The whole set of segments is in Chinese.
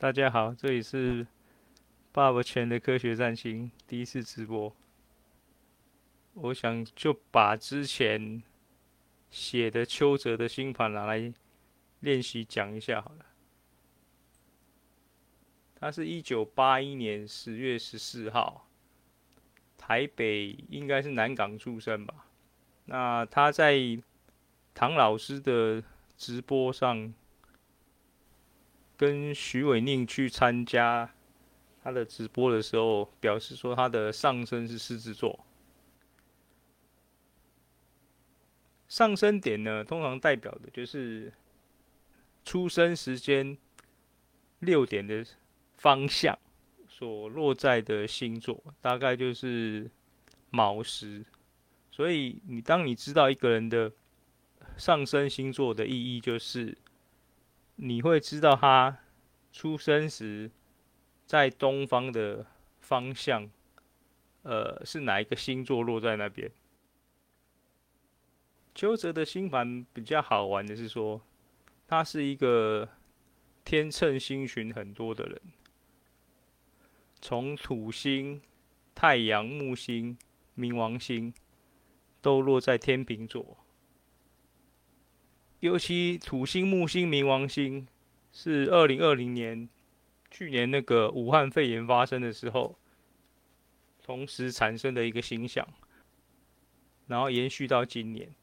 大家好，这里是爸爸全的科学占星第一次直播。我想就把之前写的邱泽的星盘拿来练习讲一下好了。他是一九八一年十月十四号，台北应该是南港出生吧。那他在唐老师的直播上。跟徐伟宁去参加他的直播的时候，表示说他的上升是狮子座。上升点呢，通常代表的就是出生时间六点的方向所落在的星座，大概就是卯时。所以你当你知道一个人的上升星座的意义，就是。你会知道他出生时在东方的方向，呃，是哪一个星座落在那边。邱泽的星盘比较好玩的是说，他是一个天秤星群很多的人，从土星、太阳、木星、冥王星都落在天秤座。尤其土星、木星、冥王星是二零二零年去年那个武汉肺炎发生的时候，同时产生的一个星象，然后延续到今年。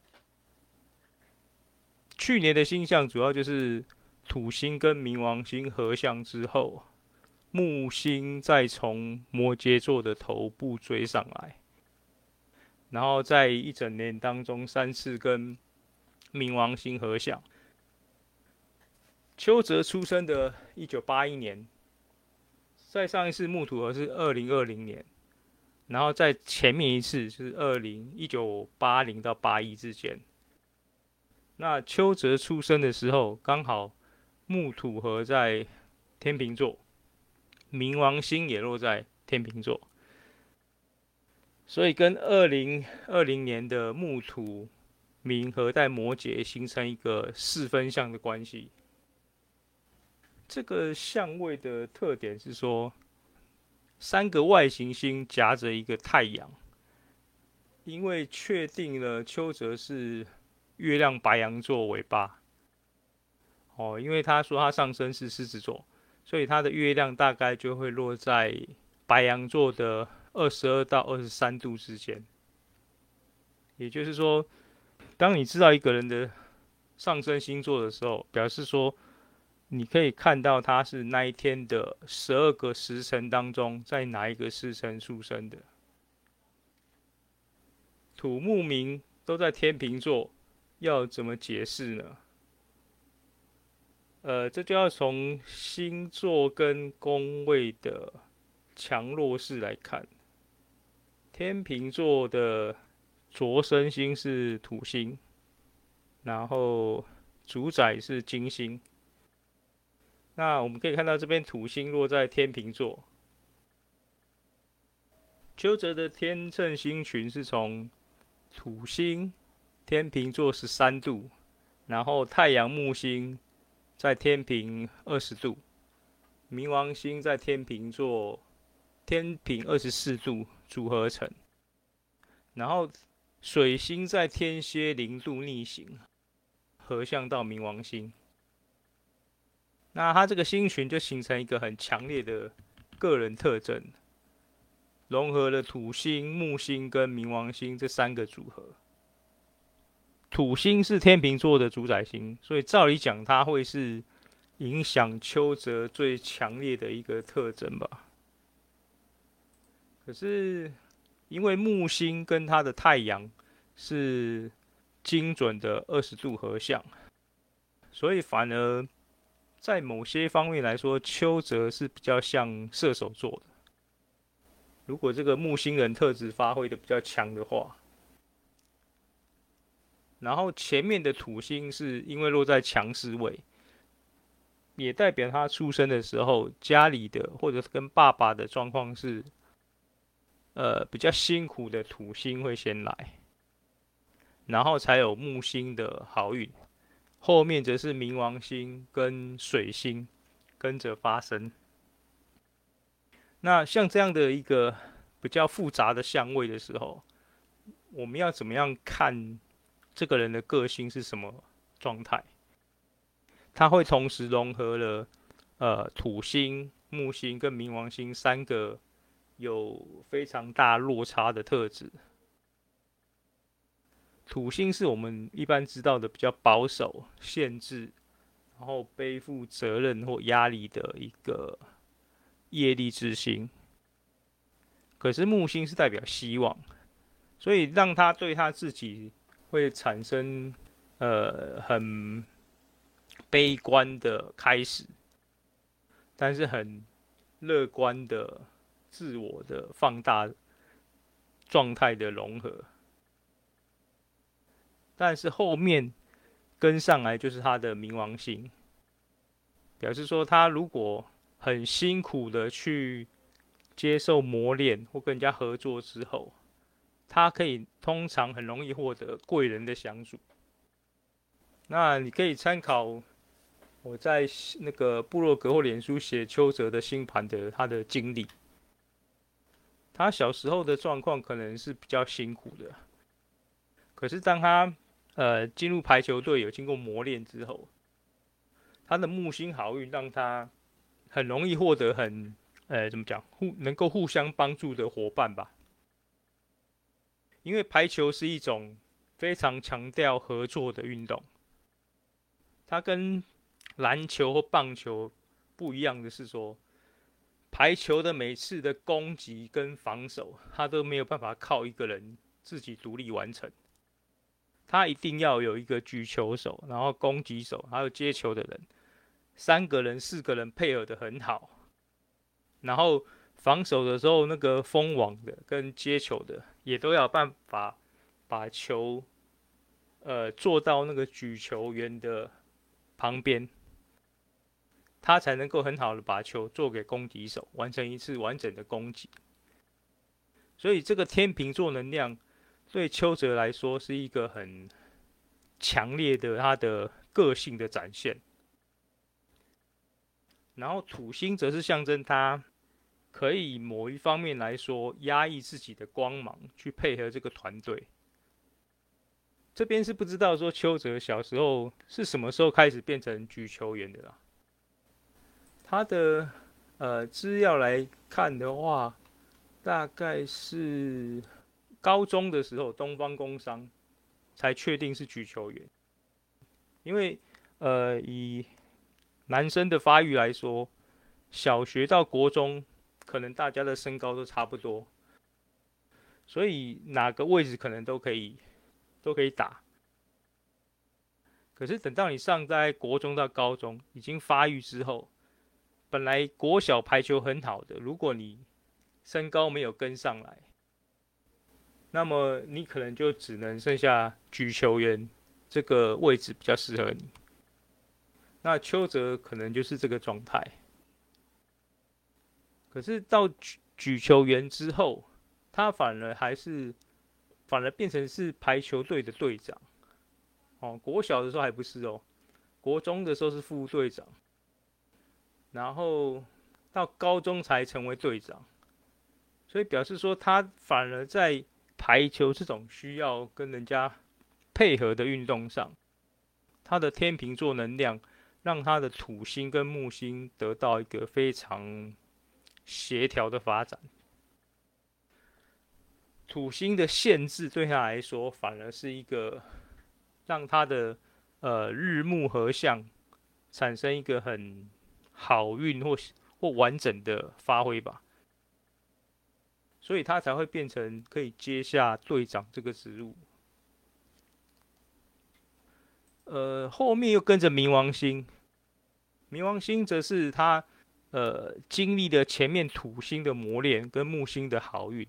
去年的星象主要就是土星跟冥王星合相之后，木星再从摩羯座的头部追上来，然后在一整年当中三次跟。冥王星合相，邱泽出生的一九八一年，再上一次木土合是二零二零年，然后在前面一次就是二零一九八零到八一之间。那邱泽出生的时候，刚好木土合在天秤座，冥王星也落在天秤座，所以跟二零二零年的木土。冥和在摩羯，形成一个四分相的关系。这个相位的特点是说，三个外行星夹着一个太阳。因为确定了邱泽是月亮白羊座尾巴。哦，因为他说他上升是狮子座，所以他的月亮大概就会落在白羊座的二十二到二十三度之间。也就是说。当你知道一个人的上升星座的时候，表示说你可以看到他是那一天的十二个时辰当中，在哪一个时辰出生的。土木冥都在天秤座，要怎么解释呢？呃，这就要从星座跟宫位的强弱势来看。天秤座的。着生星是土星，然后主宰是金星。那我们可以看到这边土星落在天秤座。邱泽的天秤星群是从土星天秤座十三度，然后太阳木星在天平二十度，冥王星在天秤座天平二十四度组合成，然后。水星在天蝎零度逆行，合相到冥王星，那它这个星群就形成一个很强烈的个人特征，融合了土星、木星跟冥王星这三个组合。土星是天秤座的主宰星，所以照理讲，它会是影响邱泽最强烈的一个特征吧。可是。因为木星跟它的太阳是精准的二十度合相，所以反而在某些方面来说，邱泽是比较像射手座的。如果这个木星人特质发挥的比较强的话，然后前面的土星是因为落在强势位，也代表他出生的时候家里的或者跟爸爸的状况是。呃，比较辛苦的土星会先来，然后才有木星的好运，后面则是冥王星跟水星跟着发生。那像这样的一个比较复杂的相位的时候，我们要怎么样看这个人的个性是什么状态？他会同时融合了呃土星、木星跟冥王星三个有非常大落差的特质。土星是我们一般知道的比较保守、限制，然后背负责任或压力的一个业力之星。可是木星是代表希望，所以让他对他自己会产生呃很悲观的开始，但是很乐观的自我的放大状态的融合。但是后面跟上来就是他的冥王星，表示说他如果很辛苦的去接受磨练或跟人家合作之后，他可以通常很容易获得贵人的相助。那你可以参考我在那个部落格或脸书写邱泽的星盘的他的经历，他小时候的状况可能是比较辛苦的，可是当他呃，进入排球队有经过磨练之后，他的木星好运让他很容易获得很，呃，怎么讲，互能够互相帮助的伙伴吧。因为排球是一种非常强调合作的运动，它跟篮球或棒球不一样的是说，排球的每次的攻击跟防守，他都没有办法靠一个人自己独立完成。他一定要有一个举球手，然后攻击手，还有接球的人，三个人、四个人配合得很好。然后防守的时候，那个封网的跟接球的也都要办法把球，呃，做到那个举球员的旁边，他才能够很好的把球做给攻击手，完成一次完整的攻击。所以这个天秤座能量。对邱泽来说是一个很强烈的他的个性的展现，然后土星则是象征他可以某一方面来说压抑自己的光芒，去配合这个团队。这边是不知道说邱泽小时候是什么时候开始变成举球员的啦。他的呃资料来看的话，大概是。高中的时候，东方工商才确定是举球员，因为呃，以男生的发育来说，小学到国中可能大家的身高都差不多，所以哪个位置可能都可以都可以打。可是等到你上在国中到高中已经发育之后，本来国小排球很好的，如果你身高没有跟上来。那么你可能就只能剩下举球员这个位置比较适合你。那邱泽可能就是这个状态。可是到举举球员之后，他反而还是反而变成是排球队的队长。哦，国小的时候还不是哦，国中的时候是副队长，然后到高中才成为队长。所以表示说他反而在。排球这种需要跟人家配合的运动上，他的天秤座能量让他的土星跟木星得到一个非常协调的发展。土星的限制对他来说，反而是一个让他的呃日木合相产生一个很好运或或完整的发挥吧。所以他才会变成可以接下队长这个职务。呃，后面又跟着冥王星，冥王星则是他呃经历了前面土星的磨练跟木星的好运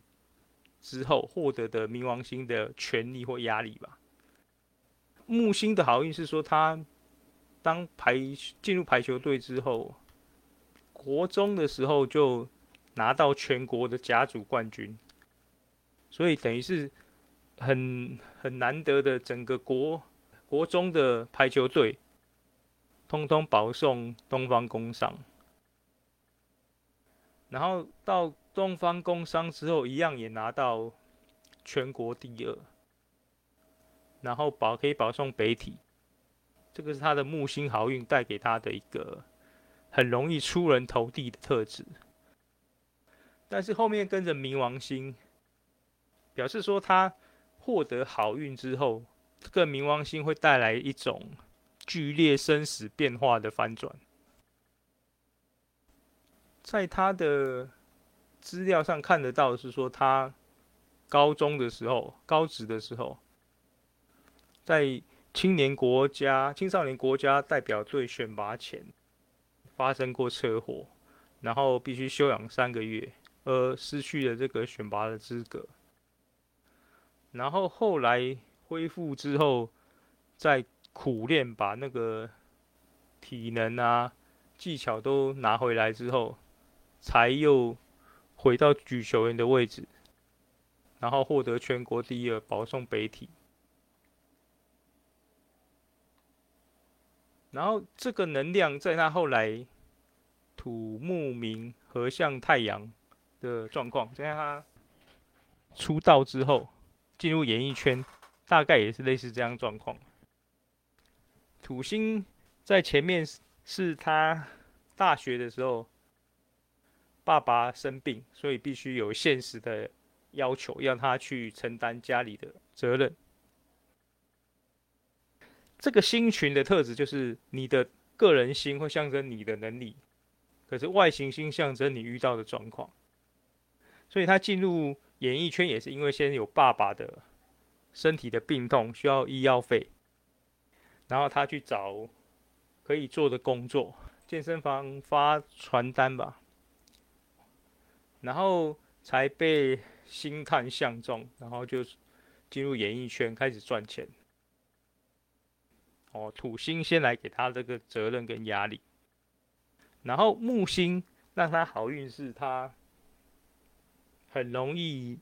之后获得的冥王星的权力或压力吧。木星的好运是说他当排进入排球队之后，国中的时候就。拿到全国的甲组冠军，所以等于是很很难得的，整个国国中的排球队，通通保送东方工商，然后到东方工商之后，一样也拿到全国第二，然后保可以保送北体，这个是他的木星好运带给他的一个很容易出人头地的特质。但是后面跟着冥王星，表示说他获得好运之后，这个冥王星会带来一种剧烈生死变化的反转。在他的资料上看得到，是说他高中的时候、高职的时候，在青年国家、青少年国家代表队选拔前发生过车祸，然后必须休养三个月，而失去了这个选拔的资格。然后后来恢复之后，再苦练，把那个体能啊、技巧都拿回来之后。才又回到举球员的位置，然后获得全国第二，保送北体。然后这个能量在他后来土木冥合向太阳的状况，在他出道之后进入演艺圈，大概也是类似这样状况。土星在前面是他大学的时候。爸爸生病，所以必须有现实的要求，要他去承担家里的责任。这个星群的特质就是，你的个人星会象征你的能力，可是外行星象征你遇到的状况。所以他进入演艺圈也是因为先有爸爸的身体的病痛需要医药费，然后他去找可以做的工作，健身房发传单吧。然后才被星探相中，然后就进入演艺圈开始赚钱。哦，土星先来给他这个责任跟压力，然后木星让他好运是他很容易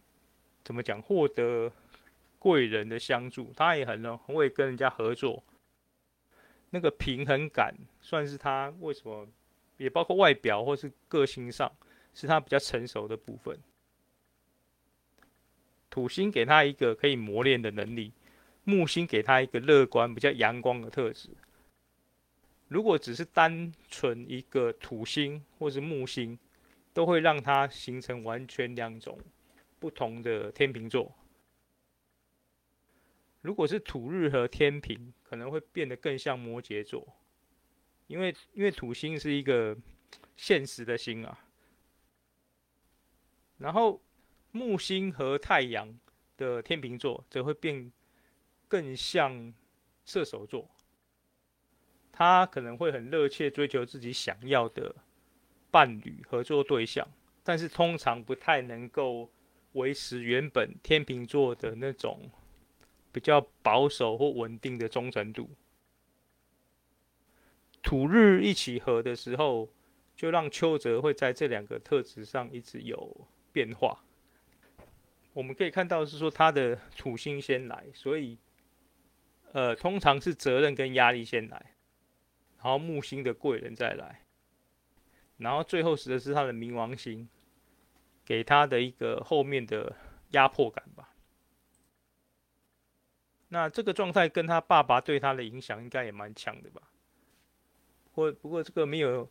怎么讲获得贵人的相助，他也很容会跟人家合作，那个平衡感算是他为什么也包括外表或是个性上。是他比较成熟的部分。土星给他一个可以磨练的能力，木星给他一个乐观、比较阳光的特质。如果只是单纯一个土星或是木星，都会让他形成完全两种不同的天秤座。如果是土日和天秤，可能会变得更像摩羯座，因为因为土星是一个现实的星啊。然后木星和太阳的天秤座则会变更像射手座，他可能会很热切追求自己想要的伴侣合作对象，但是通常不太能够维持原本天秤座的那种比较保守或稳定的忠诚度。土日一起合的时候，就让邱泽会在这两个特质上一直有。变化，我们可以看到是说他的土星先来，所以，呃，通常是责任跟压力先来，然后木星的贵人再来，然后最后是的是他的冥王星，给他的一个后面的压迫感吧。那这个状态跟他爸爸对他的影响应该也蛮强的吧？或不过这个没有，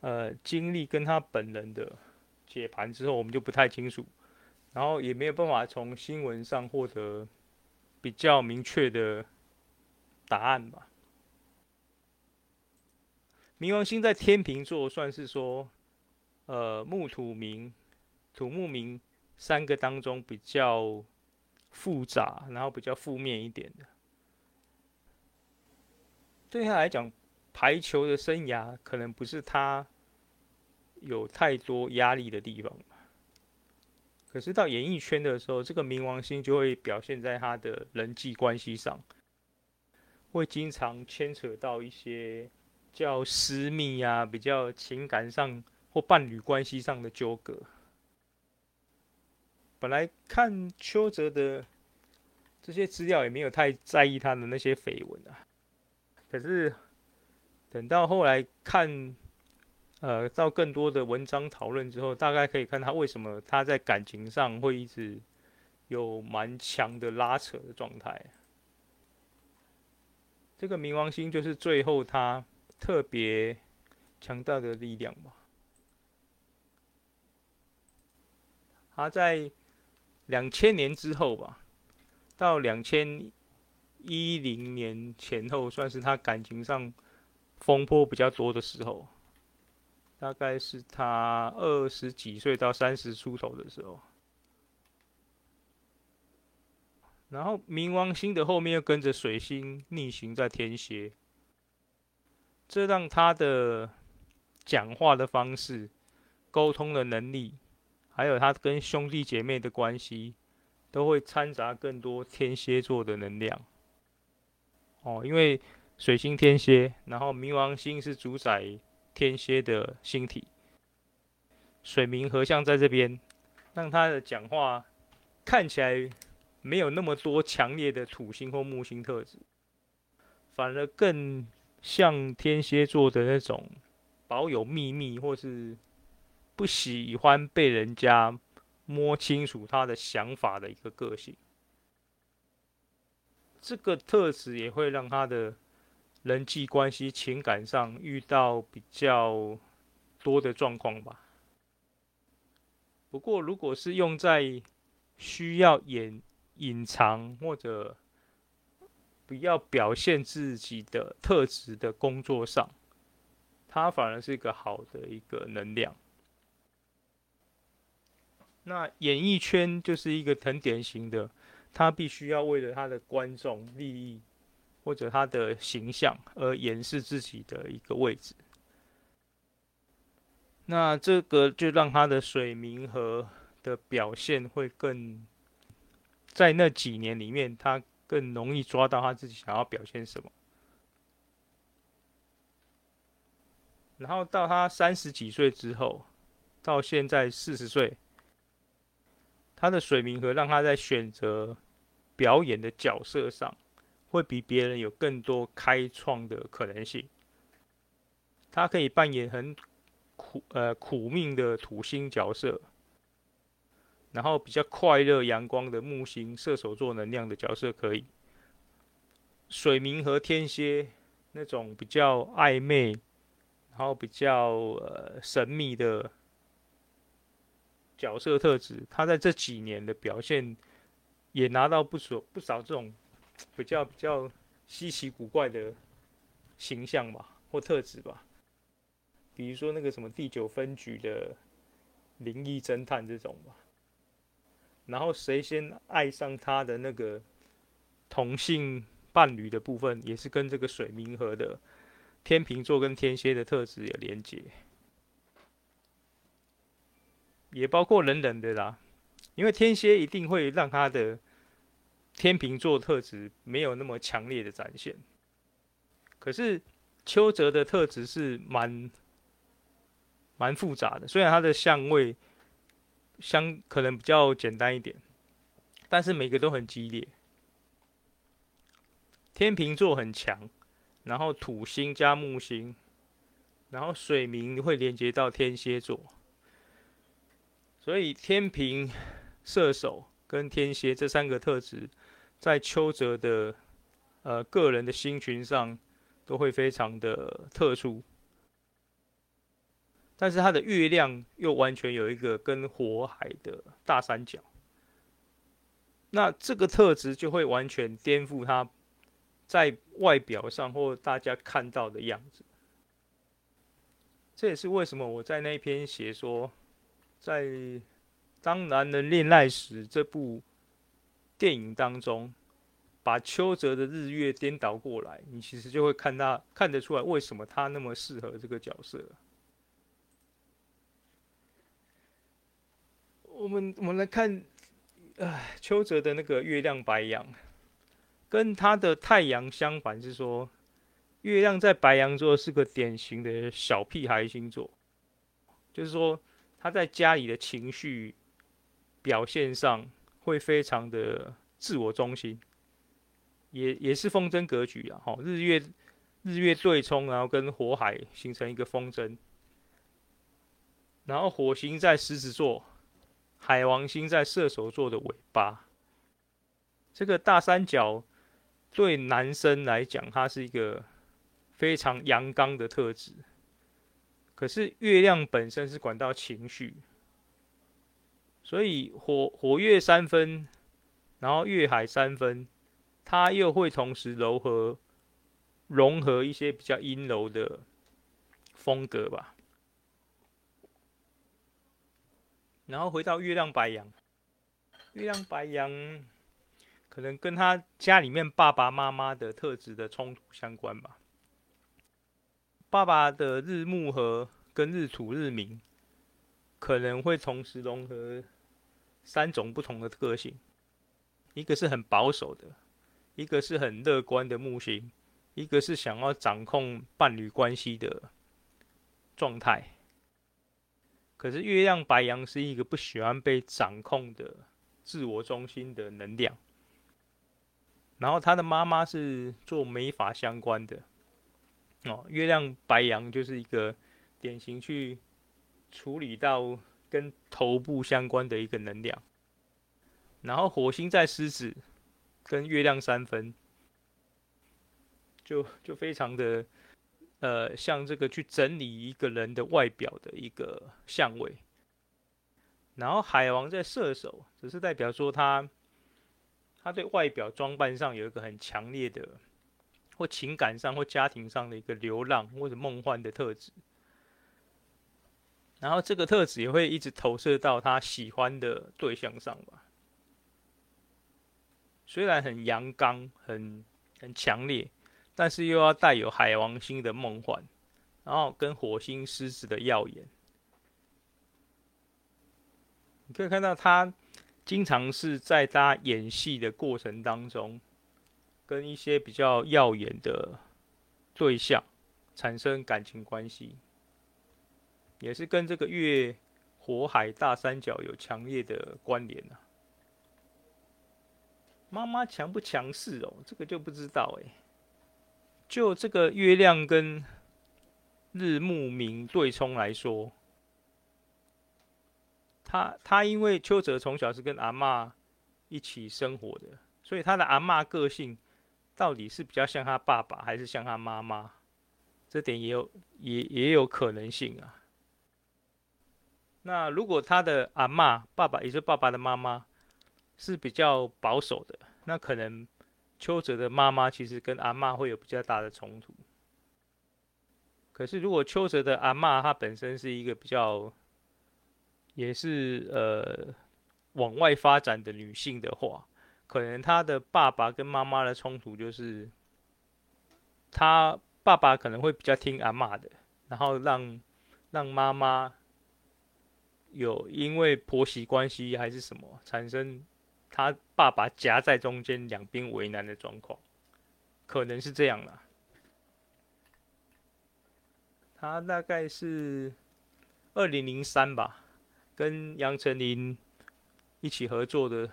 呃，经历跟他本人的。解盘之后，我们就不太清楚，然后也没有办法从新闻上获得比较明确的答案吧。冥王星在天秤座，算是说，呃，木土冥、土木冥三个当中比较复杂，然后比较负面一点的。对他来讲，排球的生涯可能不是他。有太多压力的地方，可是到演艺圈的时候，这个冥王星就会表现在他的人际关系上，会经常牵扯到一些较私密、啊、比较情感上或伴侣关系上的纠葛。本来看邱泽的这些资料也没有太在意他的那些绯闻啊，可是等到后来看。呃，到更多的文章讨论之后，大概可以看他为什么他在感情上会一直有蛮强的拉扯的状态。这个冥王星就是最后他特别强大的力量吧。他在两千年之后吧，到两千一零年前后，算是他感情上风波比较多的时候。大概是他二十几岁到三十出头的时候，然后冥王星的后面又跟着水星逆行在天蝎，这让他的讲话的方式、沟通的能力，还有他跟兄弟姐妹的关系，都会掺杂更多天蝎座的能量。哦，因为水星天蝎，然后冥王星是主宰。天蝎的星体，水明合相在这边，让他的讲话看起来没有那么多强烈的土星或木星特质，反而更像天蝎座的那种保有秘密或是不喜欢被人家摸清楚他的想法的一个个性。这个特质也会让他的。人际关系、情感上遇到比较多的状况吧。不过，如果是用在需要掩隐藏或者不要表现自己的特质的工作上，它反而是一个好的一个能量。那演艺圈就是一个很典型的，他必须要为了他的观众利益。或者他的形象而掩饰自己的一个位置，那这个就让他的水明和的表现会更，在那几年里面，他更容易抓到他自己想要表现什么。然后到他三十几岁之后，到现在四十岁，他的水明和让他在选择表演的角色上。会比别人有更多开创的可能性。他可以扮演很苦呃苦命的土星角色，然后比较快乐阳光的木星射手座能量的角色可以。水冥和天蝎那种比较暧昧，然后比较呃神秘的角色特质，他在这几年的表现也拿到不少不少这种。比较比较稀奇古怪的形象吧，或特质吧，比如说那个什么第九分局的灵异侦探这种吧。然后谁先爱上他的那个同性伴侣的部分，也是跟这个水冥河的天秤座跟天蝎的特质有连结，也包括冷冷的啦，因为天蝎一定会让他的。天秤座特质没有那么强烈的展现，可是邱泽的特质是蛮蛮复杂的。虽然他的相位相可能比较简单一点，但是每个都很激烈。天秤座很强，然后土星加木星，然后水冥会连接到天蝎座，所以天秤、射手跟天蝎这三个特质。在邱泽的呃个人的星群上，都会非常的特殊，但是他的月亮又完全有一个跟火海的大三角，那这个特质就会完全颠覆他在外表上或大家看到的样子。这也是为什么我在那篇写说，在《当男人恋爱时》这部。电影当中，把邱泽的日月颠倒过来，你其实就会看他看得出来为什么他那么适合这个角色。我们我们来看，哎，邱泽的那个月亮白羊，跟他的太阳相反，是说月亮在白羊座是个典型的小屁孩星座，就是说他在家里的情绪表现上。会非常的自我中心，也也是风筝格局啊！哈，日月日月对冲，然后跟火海形成一个风筝，然后火星在狮子座，海王星在射手座的尾巴。这个大三角对男生来讲，它是一个非常阳刚的特质。可是月亮本身是管到情绪，所以火火月三分，然后月海三分，它又会同时柔和融合一些比较阴柔的风格吧。然后回到月亮白羊，月亮白羊可能跟他家里面爸爸妈妈的特质的冲突相关吧。爸爸的日暮和跟日土日明，可能会同时融合三种不同的个性，一个是很保守的，一个是很乐观的木星，一个是想要掌控伴侣关系的状态。可是月亮白羊是一个不喜欢被掌控的自我中心的能量，然后他的妈妈是做美发相关的。哦，月亮白羊就是一个典型去处理到跟头部相关的一个能量，然后火星在狮子，跟月亮三分，就就非常的呃，像这个去整理一个人的外表的一个相位，然后海王在射手，只是代表说他他对外表装扮上有一个很强烈的。或情感上或家庭上的一个流浪或者梦幻的特质，然后这个特质也会一直投射到他喜欢的对象上吧。虽然很阳刚、很很强烈，但是又要带有海王星的梦幻，然后跟火星狮子的耀眼。你可以看到他经常是在他演戏的过程当中。跟一些比较耀眼的对象产生感情关系，也是跟这个月火海大三角有强烈的关联啊。妈妈强不强势哦？这个就不知道哎。就这个月亮跟日暮冥对冲来说，他他因为邱泽从小是跟阿嬷一起生活的，所以他的阿嬷个性。到底是比较像他爸爸还是像他妈妈？这点也有也也有可能性啊。那如果他的阿嬷、爸爸，也就是爸爸的妈妈，是比较保守的，那可能邱泽的妈妈其实跟阿嬷会有比较大的冲突。可是如果邱泽的阿嬷她本身是一个比较，也是呃往外发展的女性的话。可能他的爸爸跟妈妈的冲突就是，他爸爸可能会比较听阿嬷的，然后让让妈妈有因为婆媳关系还是什么产生他爸爸夹在中间两边为难的状况，可能是这样啦。他大概是二零零三吧，跟杨丞琳一起合作的。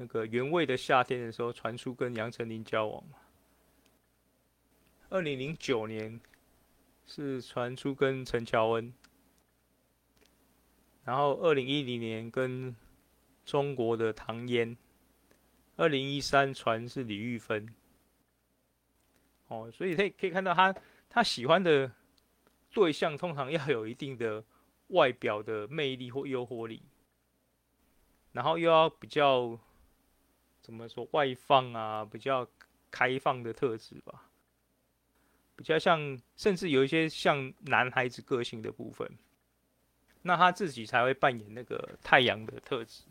那个原味的夏天的时候，传出跟杨丞琳交往嘛。二零零九年是传出跟陈乔恩，然后二零一零年跟中国的唐嫣，二零一三传是李玉芬。哦，所以可以可以看到他他喜欢的对象通常要有一定的外表的魅力或诱惑力，然后又要比较。怎么说外放啊，比较开放的特质吧，比较像，甚至有一些像男孩子个性的部分，那他自己才会扮演那个太阳的特质。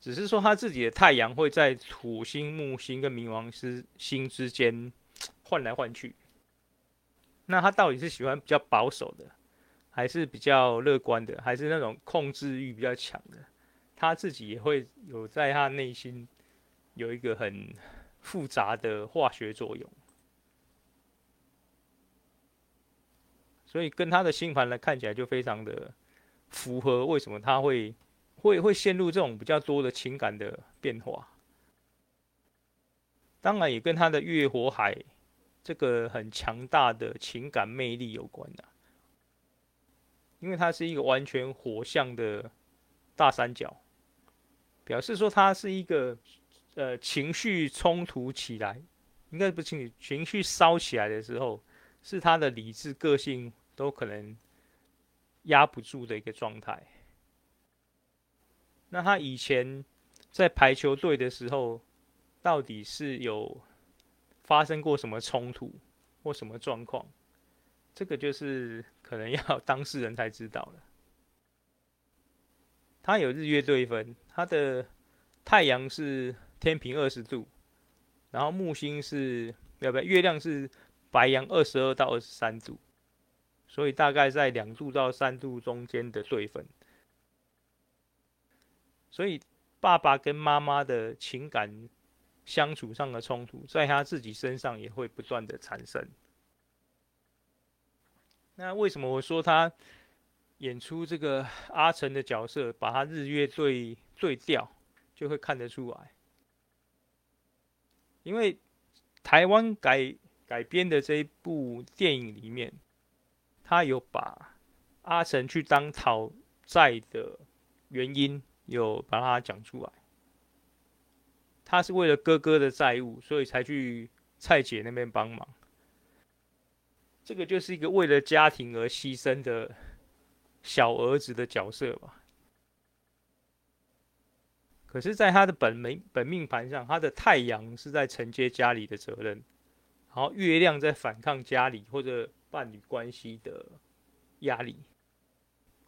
只是说他自己的太阳会在土星、木星跟冥王星之间换来换去。那他到底是喜欢比较保守的，还是比较乐观的，还是那种控制欲比较强的？他自己也会有在他内心有一个很复杂的化学作用，所以跟他的星盘来看起来就非常的符合。为什么他会会会陷入这种比较多的情感的变化？当然也跟他的月火海这个很强大的情感魅力有关的。因为它是一个完全火象的大三角，表示说它是一个呃情绪冲突起来，应该不情绪情绪烧起来的时候，是他的理智个性都可能压不住的一个状态。那他以前在排球队的时候，到底是有发生过什么冲突或什么状况？这个就是可能要 当事人才知道了。他有日月对分，他的太阳是天平二十度，然后木星是要不要？月亮是白羊二十二到二十三度，所以大概在两度到三度中间的对分。所以，爸爸跟妈妈的情感相处上的冲突，在他自己身上也会不断的产生。那为什么我说他演出这个阿成的角色，把他日月对对调，就会看得出来？因为台湾改改编的这一部电影里面，他有把阿成去当讨债的原因。有把它讲出来，他是为了哥哥的债务，所以才去蔡姐那边帮忙。这个就是一个为了家庭而牺牲的小儿子的角色吧。可是，在他的本命本命盘上，他的太阳是在承接家里的责任，然后月亮在反抗家里或者伴侣关系的压力。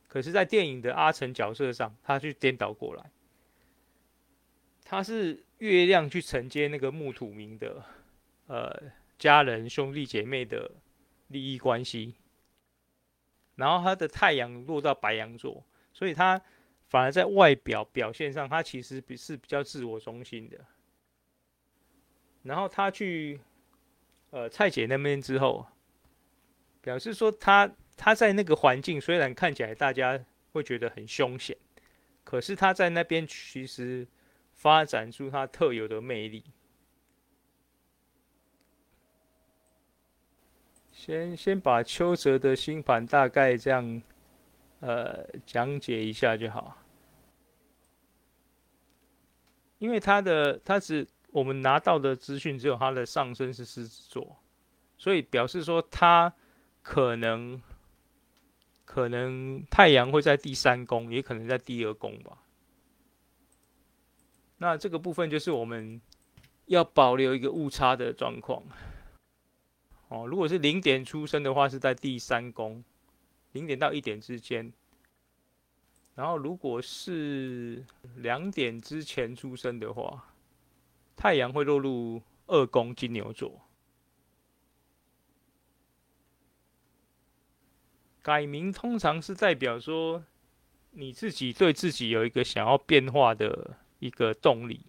可是，在电影的阿成角色上，他去颠倒过来，他是月亮去承接那个木土冥的，呃，家人兄弟姐妹的利益关系，然后他的太阳落到白羊座，所以他反而在外表表现上，他其实比是比较自我中心的。然后他去，呃，蔡姐那边之后，表示说他。他在那个环境虽然看起来大家会觉得很凶险，可是他在那边其实发展出他特有的魅力。先先把邱泽的新盘大概这样呃讲解一下就好，因为他的他只我们拿到的资讯只有他的上升是狮子座，所以表示说他可能。可能太阳会在第三宫，也可能在第二宫吧。那这个部分就是我们要保留一个误差的状况。哦，如果是零点出生的话，是在第三宫，零点到一点之间。然后如果是两点之前出生的话，太阳会落入二宫金牛座。改名通常是代表说，你自己对自己有一个想要变化的一个动力，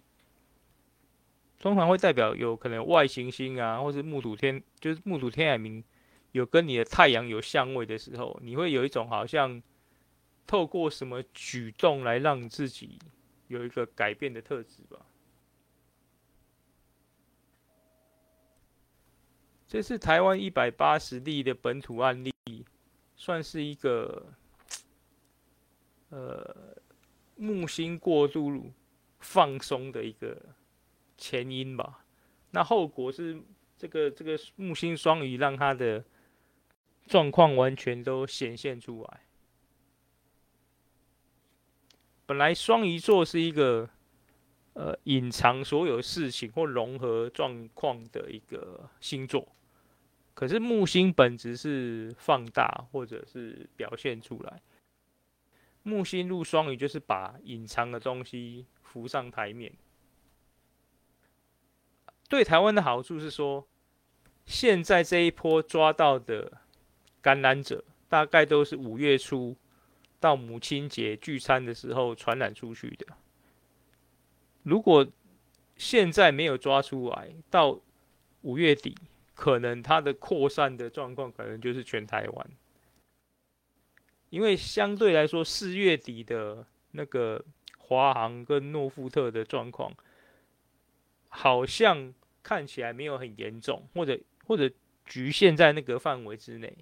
通常会代表有可能外行星啊，或是木土天，就是木土天海冥有跟你的太阳有相位的时候，你会有一种好像透过什么举动来让自己有一个改变的特质吧。这是台湾一百八十例的本土案例。算是一个，呃，木星过度放松的一个前因吧。那后果是这个这个木星双鱼让他的状况完全都显现出来。本来双鱼座是一个呃隐藏所有事情或融合状况的一个星座。可是木星本质是放大或者是表现出来，木星入双鱼就是把隐藏的东西浮上台面。对台湾的好处是说，现在这一波抓到的感染者，大概都是五月初到母亲节聚餐的时候传染出去的。如果现在没有抓出来，到五月底。可能它的扩散的状况，可能就是全台湾，因为相对来说，四月底的那个华航跟诺富特的状况，好像看起来没有很严重，或者或者局限在那个范围之内。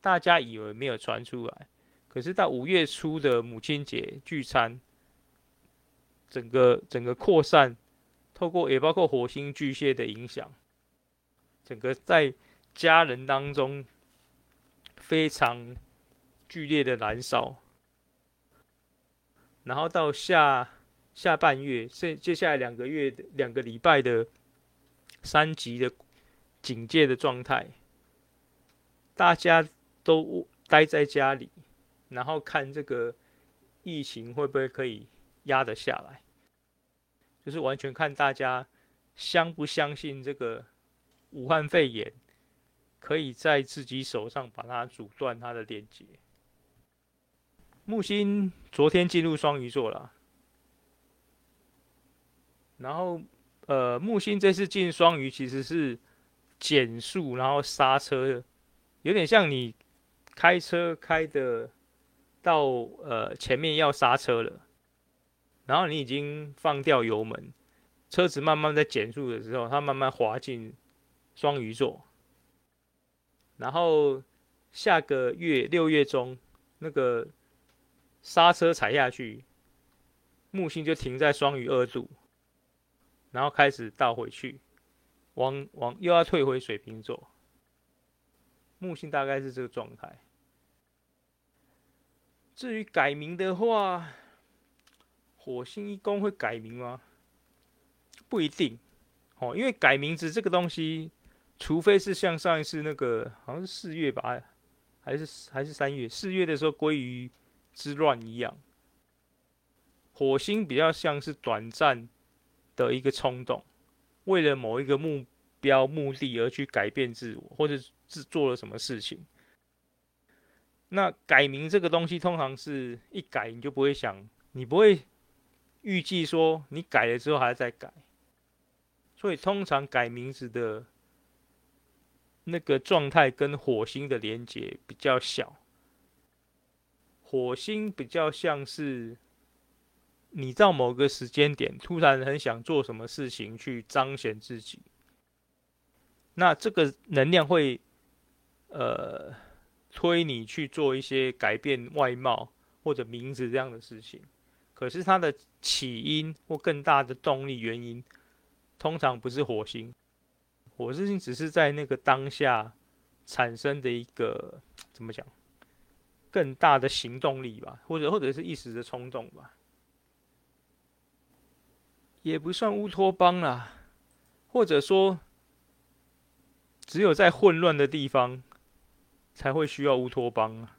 大家以为没有传出来，可是到五月初的母亲节聚餐，整个整个扩散，透过也包括火星巨蟹的影响，整个在家人当中非常剧烈的燃烧，然后到下下半月，接接下来两个月两个礼拜的三级的警戒的状态，大家都待在家里，然后看这个疫情会不会可以压得下来，就是完全看大家相不相信这个武汉肺炎可以在自己手上把它阻断它的连接。木星昨天进入双鱼座了，然后呃，木星这次进双鱼其实是减速，然后刹车，有点像你开车开的到呃前面要刹车了，然后你已经放掉油门，车子慢慢在减速的时候，它慢慢滑进双鱼座，然后下个月六月中那个。刹车踩下去，木星就停在双鱼二度，然后开始倒回去，往往又要退回水瓶座。木星大概是这个状态。至于改名的话，火星一宫会改名吗？不一定哦，因为改名字这个东西，除非是像上一次那个，好像是四月吧，还是还是三月，四月的时候归于。之乱一样，火星比较像是短暂的一个冲动，为了某一个目标目的而去改变自我，或者是做了什么事情。那改名这个东西，通常是一改你就不会想，你不会预计说你改了之后还要再改，所以通常改名字的那个状态跟火星的连接比较小。火星比较像是你到某个时间点突然很想做什么事情去彰显自己，那这个能量会呃推你去做一些改变外貌或者名字这样的事情。可是它的起因或更大的动力原因，通常不是火星，火星只是在那个当下产生的一个怎么讲？更大的行动力吧，或者或者是一时的冲动吧，也不算乌托邦啦，或者说，只有在混乱的地方才会需要乌托邦啊。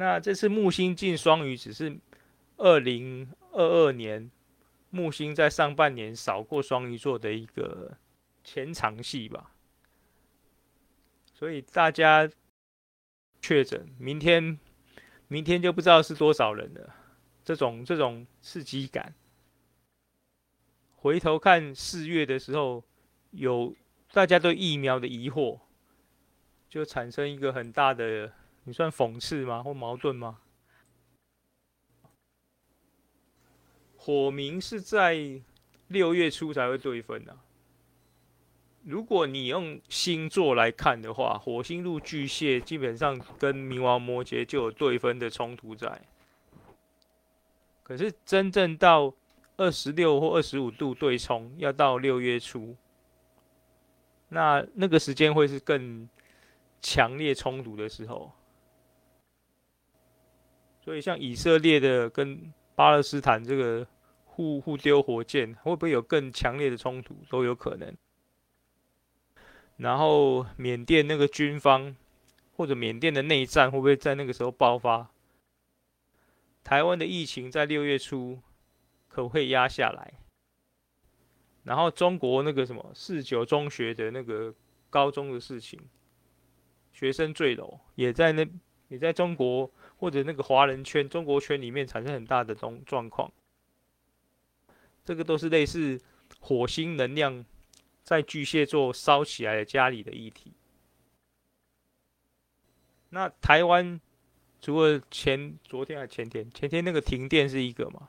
那这次木星进双鱼，只是二零二二年木星在上半年扫过双鱼座的一个前场戏吧。所以大家确诊，明天明天就不知道是多少人了。这种这种刺激感，回头看四月的时候，有大家对疫苗的疑惑，就产生一个很大的，你算讽刺吗？或矛盾吗？火明是在六月初才会对分的。如果你用星座来看的话，火星入巨蟹，基本上跟冥王摩羯就有对分的冲突在。可是真正到二十六或二十五度对冲，要到六月初，那那个时间会是更强烈冲突的时候。所以像以色列的跟巴勒斯坦这个互互丢火箭，会不会有更强烈的冲突，都有可能。然后缅甸那个军方或者缅甸的内战会不会在那个时候爆发？台湾的疫情在六月初可不可以压下来？然后中国那个什么四九中学的那个高中的事情，学生坠楼也在那也在中国或者那个华人圈、中国圈里面产生很大的状状况。这个都是类似火星能量。在巨蟹座烧起来的家里的议题。那台湾除了前昨天还前天，前天那个停电是一个嘛？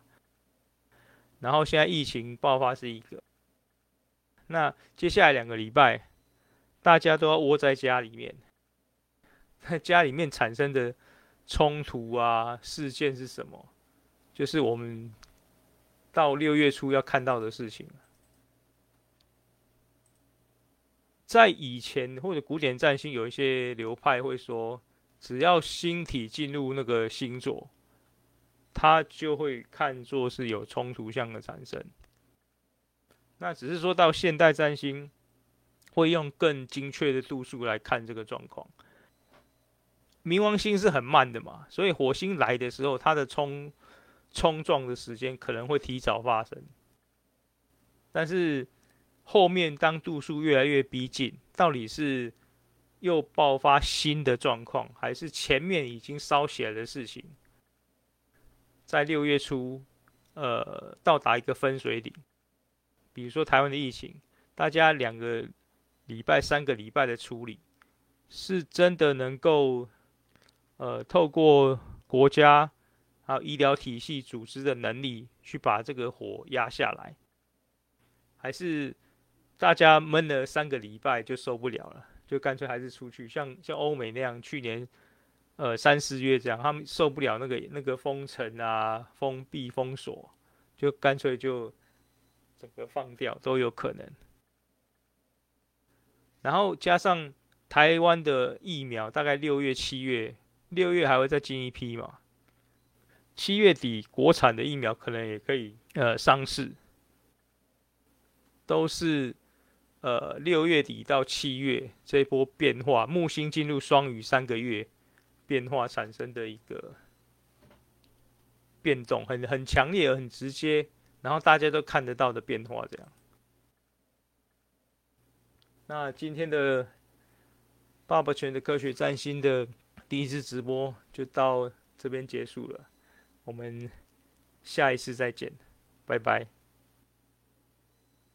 然后现在疫情爆发是一个。那接下来两个礼拜，大家都要窝在家里面，在家里面产生的冲突啊事件是什么？就是我们到六月初要看到的事情。在以前或者古典占星，有一些流派会说，只要星体进入那个星座，它就会看作是有冲突相的产生。那只是说到现代占星，会用更精确的度数来看这个状况。冥王星是很慢的嘛，所以火星来的时候，它的冲冲撞的时间可能会提早发生，但是。后面当度数越来越逼近，到底是又爆发新的状况，还是前面已经烧起来的事情，在六月初，呃，到达一个分水岭。比如说台湾的疫情，大家两个礼拜、三个礼拜的处理，是真的能够，呃，透过国家还有医疗体系组织的能力，去把这个火压下来，还是？大家闷了三个礼拜就受不了了，就干脆还是出去，像像欧美那样，去年呃三四月这样，他们受不了那个那个封城啊、封闭、封锁，就干脆就整个放掉都有可能。然后加上台湾的疫苗，大概六月、七月，六月还会再进一批嘛，七月底国产的疫苗可能也可以呃上市，都是。呃，六月底到七月这一波变化，木星进入双鱼三个月变化产生的一个变动，很很强烈、很直接，然后大家都看得到的变化，这样。那今天的爸爸全的科学占星的第一次直播就到这边结束了，我们下一次再见，拜拜。